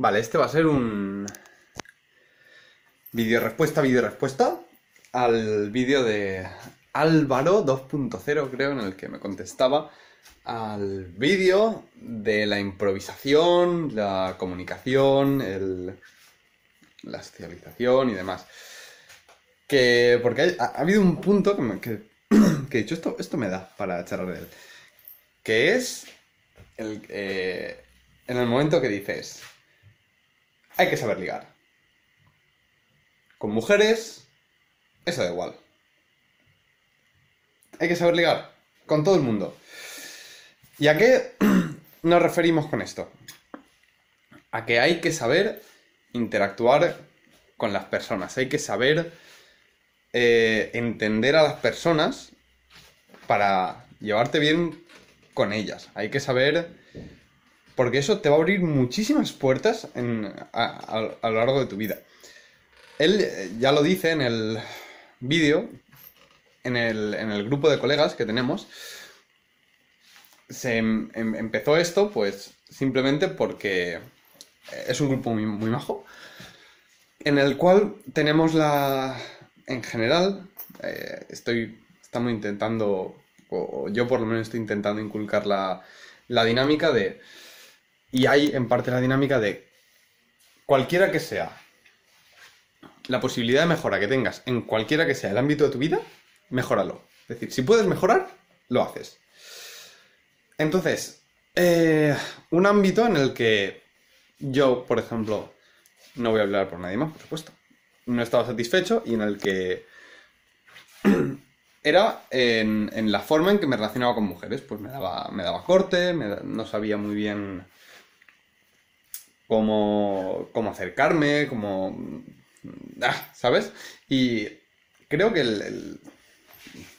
Vale, este va a ser un vídeo respuesta, vídeo respuesta al vídeo de Álvaro 2.0 creo en el que me contestaba al vídeo de la improvisación, la comunicación, el, la socialización y demás. Que, porque ha, habido un punto que, que, he dicho, esto, esto me da para charlar de él. Que es el, eh, en el momento que dices, hay que saber ligar. Con mujeres, eso da igual. Hay que saber ligar. Con todo el mundo. ¿Y a qué nos referimos con esto? A que hay que saber interactuar con las personas. Hay que saber eh, entender a las personas para llevarte bien con ellas. Hay que saber porque eso te va a abrir muchísimas puertas a, lo largo de tu vida. Él eh, ya lo dice en el vídeo, en el, grupo de colegas que tenemos, se em, em, empezó esto pues simplemente porque es un grupo muy, muy majo, en el cual tenemos la... En general, eh, estoy, estamos intentando, o yo por lo menos estoy intentando inculcar la, la dinámica de y hay en parte la dinámica de cualquiera que sea la posibilidad de mejora que tengas en cualquiera que sea el ámbito de tu vida, mejóralo. Es decir, si puedes mejorar, lo haces. Entonces, eh, un ámbito en el que yo, por ejemplo, no voy a hablar por nadie más, por supuesto, no estaba satisfecho y en el que era en, la forma en que me relacionaba con mujeres. Pues me daba, me daba corte, no sabía muy bien cómo, cómo acercarme, cómo... Ah, ¿Sabes? Y creo que el,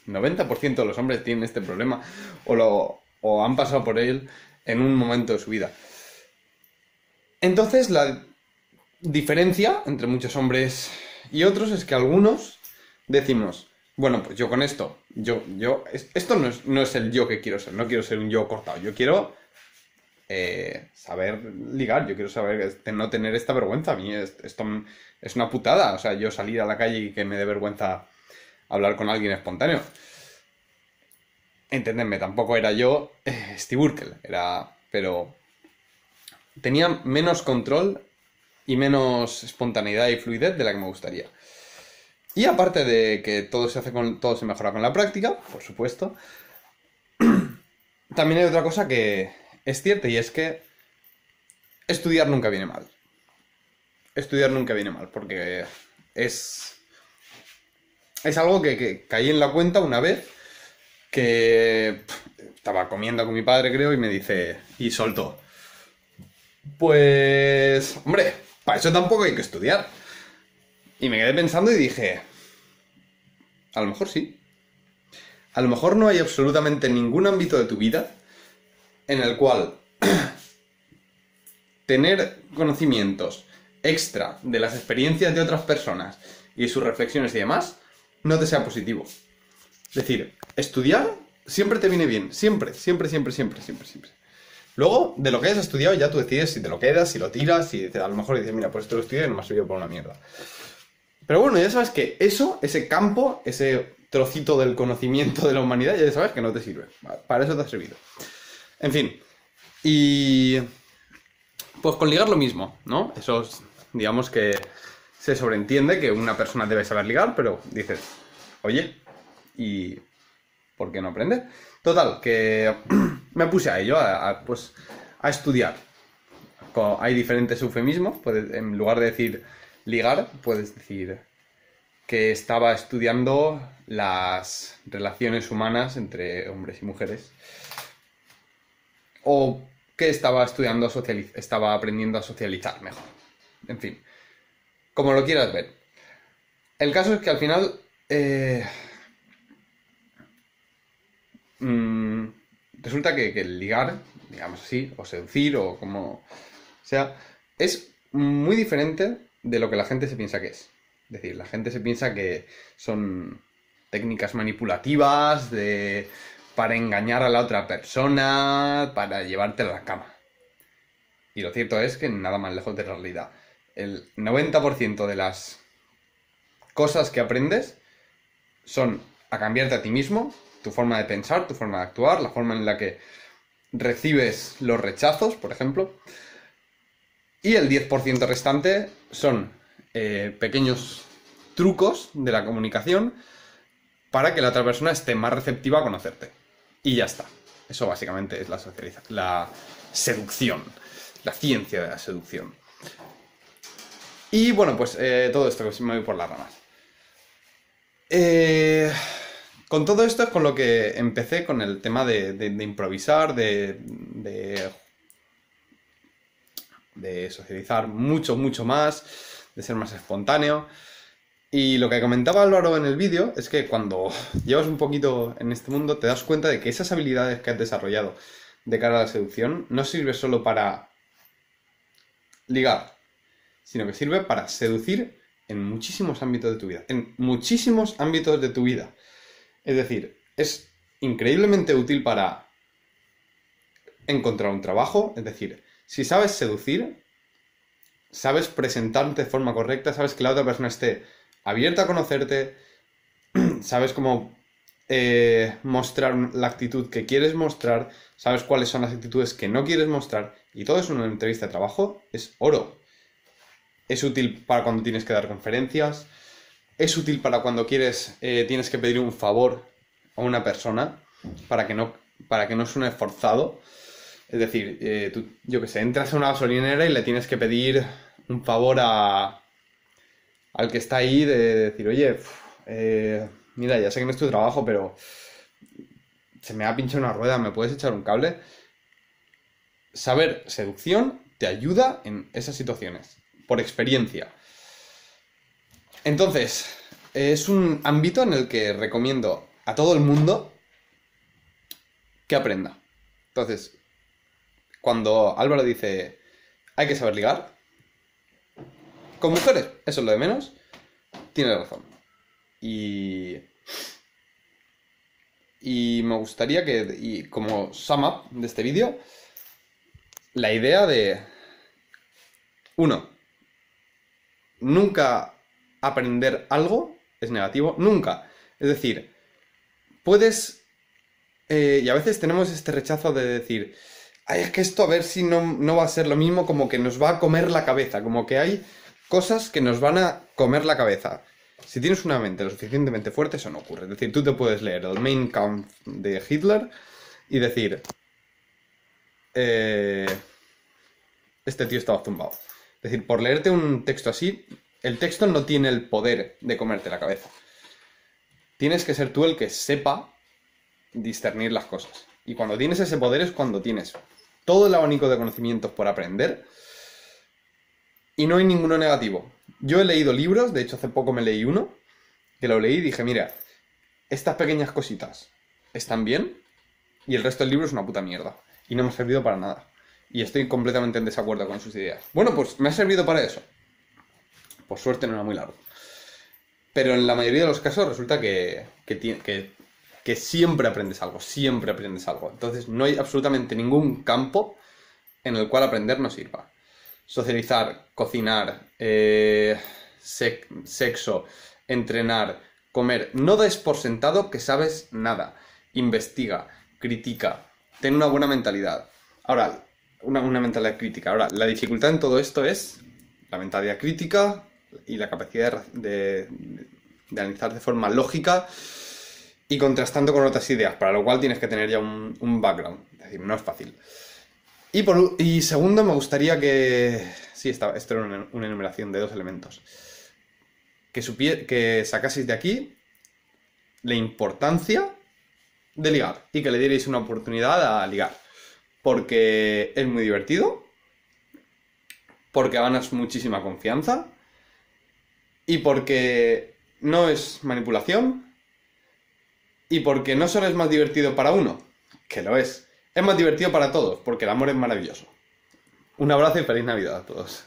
90% de los hombres tienen este problema o, lo, o han pasado por él en un momento de su vida. Entonces, la diferencia entre muchos hombres y otros es que algunos decimos, bueno, pues yo con esto, yo, yo, esto no es, no es el yo que quiero ser, no quiero ser un yo cortado, yo quiero eh, saber ligar, yo quiero saber no tener esta vergüenza. A mí esto es una putada, o sea, yo salir a la calle y que me dé vergüenza hablar con alguien espontáneo. Entendedme, tampoco era yo eh, Steve Urkel, era... pero tenía menos control y menos espontaneidad y fluidez de la que me gustaría. Y aparte de que todo se hace con todo se mejora con la práctica, por supuesto, también hay otra cosa que, es cierto y es que estudiar nunca viene mal. Estudiar nunca viene mal, porque es. Es algo que, caí en la cuenta una vez que estaba comiendo con mi padre, creo, y me dice. Y soltó. Pues. Hombre, para eso tampoco hay que estudiar. Y me quedé pensando y dije. A lo mejor sí. A lo mejor no hay absolutamente ningún ámbito de tu vida en el cual tener conocimientos extra de las experiencias de otras personas y sus reflexiones y demás no te sea positivo. Es decir, estudiar siempre te viene bien, siempre, siempre, siempre, siempre, siempre, siempre. Luego, de lo que hayas estudiado, ya tú decides si te lo quedas, si lo tiras, si a lo mejor dices, mira, pues esto lo estudié y no me ha servido para una mierda. Pero bueno, ya sabes que eso, ese campo, ese trocito del conocimiento de la humanidad, ya sabes que no te sirve. Para eso te ha servido. En fin. Y. Pues con ligar lo mismo, ¿no? Eso, digamos que se sobreentiende que una persona debe saber ligar, pero dices, oye, ¿y por qué no aprende? Total, que me puse a ello, a, pues, a estudiar. Hay diferentes eufemismos, en lugar de decir ligar, puedes decir que estaba estudiando las relaciones humanas entre hombres y mujeres o que estaba estudiando, estaba aprendiendo a socializar mejor. En fin, como lo quieras ver. El caso es que al final... Eh, mm, resulta que, el ligar, digamos así, o seducir, o como sea, es muy diferente de lo que la gente se piensa que es. Es decir, la gente se piensa que son técnicas manipulativas, de para engañar a la otra persona, para llevarte a la cama. Y lo cierto es que nada más lejos de la realidad. El 90% de las cosas que aprendes son a cambiarte a ti mismo, tu forma de pensar, tu forma de actuar, la forma en la que recibes los rechazos, por ejemplo. Y el 10% restante son eh, pequeños trucos de la comunicación para que la otra persona esté más receptiva a conocerte. Y ya está. Eso básicamente es la, la seducción, la ciencia de la seducción. Y bueno, pues eh, todo esto que me voy por las ramas. Eh, con todo esto es con lo que empecé con el tema de, improvisar, de, de, socializar mucho, mucho más, de ser más espontáneo. Y lo que comentaba Álvaro en el vídeo es que cuando llevas un poquito en este mundo te das cuenta de que esas habilidades que has desarrollado de cara a la seducción no sirve solo para ligar, sino que sirve para seducir en muchísimos ámbitos de tu vida. En muchísimos ámbitos de tu vida. Es decir, es increíblemente útil para encontrar un trabajo. Es decir, si sabes seducir, sabes presentarte de forma correcta, sabes que la otra persona esté abierta a conocerte, sabes cómo eh, mostrar la actitud que quieres mostrar, sabes cuáles son las actitudes que no quieres mostrar, y todo eso en una entrevista de trabajo es oro. Es útil para cuando tienes que dar conferencias, es útil para cuando quieres, eh, tienes que pedir un favor a una persona para que no, para que no suene forzado. Es decir, eh, tú, yo que sé, entras a una gasolinera y le tienes que pedir un favor a, al que está ahí de, decir, oye, eh, mira, ya sé que no es tu trabajo, pero se me ha pinchado una rueda, ¿me puedes echar un cable? Saber seducción te ayuda en esas situaciones, por experiencia. Entonces, es un ámbito en el que recomiendo a todo el mundo que aprenda. Entonces, cuando Álvaro dice, hay que saber ligar, con mujeres, eso es lo de menos, tiene razón. Y... Y me gustaría que, y como sum up de este vídeo, la idea de... Uno, nunca aprender algo es negativo, nunca. Es decir, puedes... Eh, y a veces tenemos este rechazo de decir, ay, es que esto a ver si no, no va a ser lo mismo, como que nos va a comer la cabeza, como que hay cosas que nos van a comer la cabeza. Si tienes una mente lo suficientemente fuerte, eso no ocurre. Es decir, tú te puedes leer el Main Kampf de Hitler y decir, eh, este tío estaba zumbado. Es decir, por leerte un texto así, el texto no tiene el poder de comerte la cabeza. Tienes que ser tú el que sepa discernir las cosas. Y cuando tienes ese poder es cuando tienes todo el abanico de conocimientos por aprender y no hay ninguno negativo. Yo he leído libros, de hecho hace poco me leí uno, que lo leí y dije, mira, estas pequeñas cositas están bien y el resto del libro es una puta mierda. Y no me ha servido para nada. Y estoy completamente en desacuerdo con sus ideas. Bueno, pues me ha servido para eso. Por suerte no era muy largo. Pero en la mayoría de los casos resulta que, que, que, siempre aprendes algo, siempre aprendes algo. Entonces no hay absolutamente ningún campo en el cual aprender no sirva. Socializar, cocinar, eh, sexo, entrenar, comer. No des por sentado que sabes nada. Investiga, critica, ten una buena mentalidad. Ahora, una, una mentalidad crítica. Ahora, la dificultad en todo esto es la mentalidad crítica, y la capacidad de, analizar de forma lógica y contrastando con otras ideas, para lo cual tienes que tener ya un, background. Es decir, no es fácil. Y, segundo, me gustaría que... Sí, esto era una, enumeración de dos elementos. Que, que sacaseis de aquí la importancia de ligar y que le dierais una oportunidad a ligar. Porque es muy divertido, porque ganas muchísima confianza y porque no es manipulación y porque no solo es más divertido para uno, que lo es, es más divertido para todos, porque el amor es maravilloso. Un abrazo y feliz Navidad a todos.